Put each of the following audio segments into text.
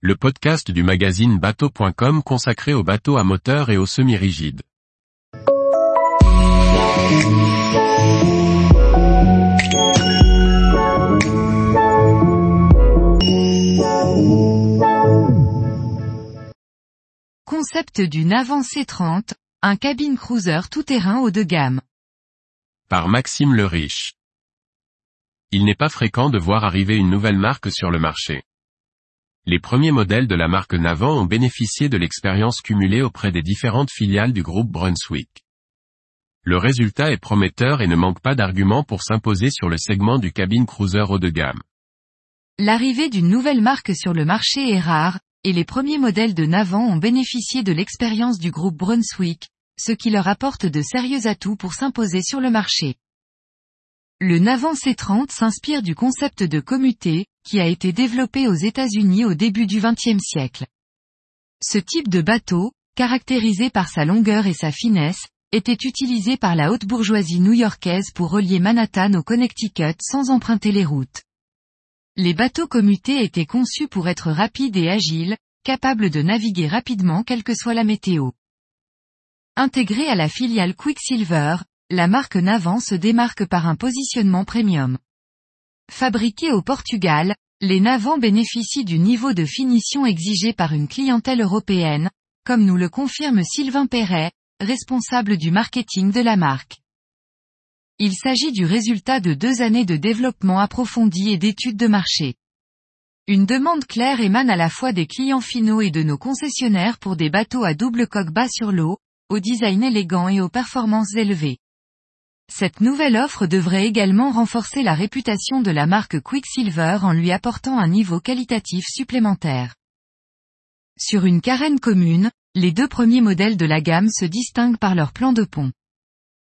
le podcast du magazine bateau.com consacré aux bateaux à moteur et aux semi-rigides. Concept du Navan C30, un cabine cruiser tout-terrain haut de gamme. Par Maxime le Riche. Il n'est pas fréquent de voir arriver une nouvelle marque sur le marché. Les premiers modèles de la marque Navan ont bénéficié de l'expérience cumulée auprès des différentes filiales du groupe Brunswick. Le résultat est prometteur et ne manque pas d'arguments pour s'imposer sur le segment du cabine cruiser haut de gamme. L'arrivée d'une nouvelle marque sur le marché est rare, et les premiers modèles de Navan ont bénéficié de l'expérience du groupe Brunswick, ce qui leur apporte de sérieux atouts pour s'imposer sur le marché. Le Navan C30 s'inspire du concept de commuté, qui a été développé aux États-Unis au début du XXe siècle. Ce type de bateau, caractérisé par sa longueur et sa finesse, était utilisé par la haute bourgeoisie new-yorkaise pour relier Manhattan au Connecticut sans emprunter les routes. Les bateaux commutés étaient conçus pour être rapides et agiles, capables de naviguer rapidement quelle que soit la météo. Intégrée à la filiale Quicksilver, la marque Navan se démarque par un positionnement premium. Fabriqués au Portugal, les Navans bénéficient du niveau de finition exigé par une clientèle européenne, comme nous le confirme Sylvain Perret, responsable du marketing de la marque. Il s'agit du résultat de deux années de développement approfondi et d'études de marché. Une demande claire émane à la fois des clients finaux et de nos concessionnaires pour des bateaux à double coque bas sur l'eau, au design élégant et aux performances élevées. Cette nouvelle offre devrait également renforcer la réputation de la marque Quicksilver en lui apportant un niveau qualitatif supplémentaire. Sur une carène commune, les deux premiers modèles de la gamme se distinguent par leur plan de pont.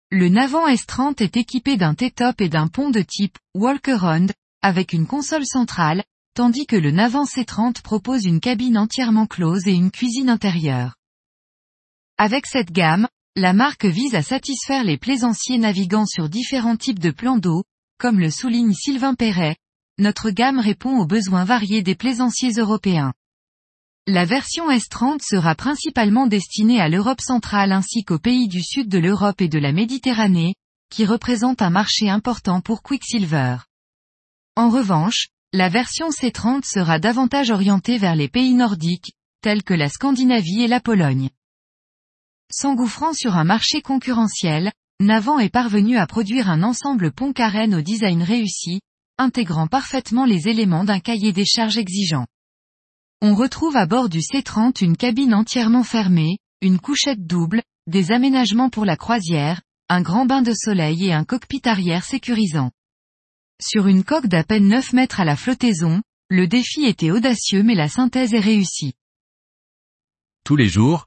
Le Navan S30 est équipé d'un T-top et d'un pont de type Walk-Around, avec une console centrale, tandis que le Navan C30 propose une cabine entièrement close et une cuisine intérieure. Avec cette gamme, la marque vise à satisfaire les plaisanciers naviguant sur différents types de plans d'eau, comme le souligne Sylvain Perret. Notre gamme répond aux besoins variés des plaisanciers européens. La version S30 sera principalement destinée à l'Europe centrale ainsi qu'aux pays du sud de l'Europe et de la Méditerranée, qui représentent un marché important pour Quicksilver. En revanche, la version C30 sera davantage orientée vers les pays nordiques, tels que la Scandinavie et la Pologne. S'engouffrant sur un marché concurrentiel, Navan est parvenu à produire un ensemble pont-carène au design réussi, intégrant parfaitement les éléments d'un cahier des charges exigeant. On retrouve à bord du C30 une cabine entièrement fermée, une couchette double, des aménagements pour la croisière, un grand bain de soleil et un cockpit arrière sécurisant. Sur une coque d'à peine 9 mètres à la flottaison, le défi était audacieux mais la synthèse est réussie. Tous les jours,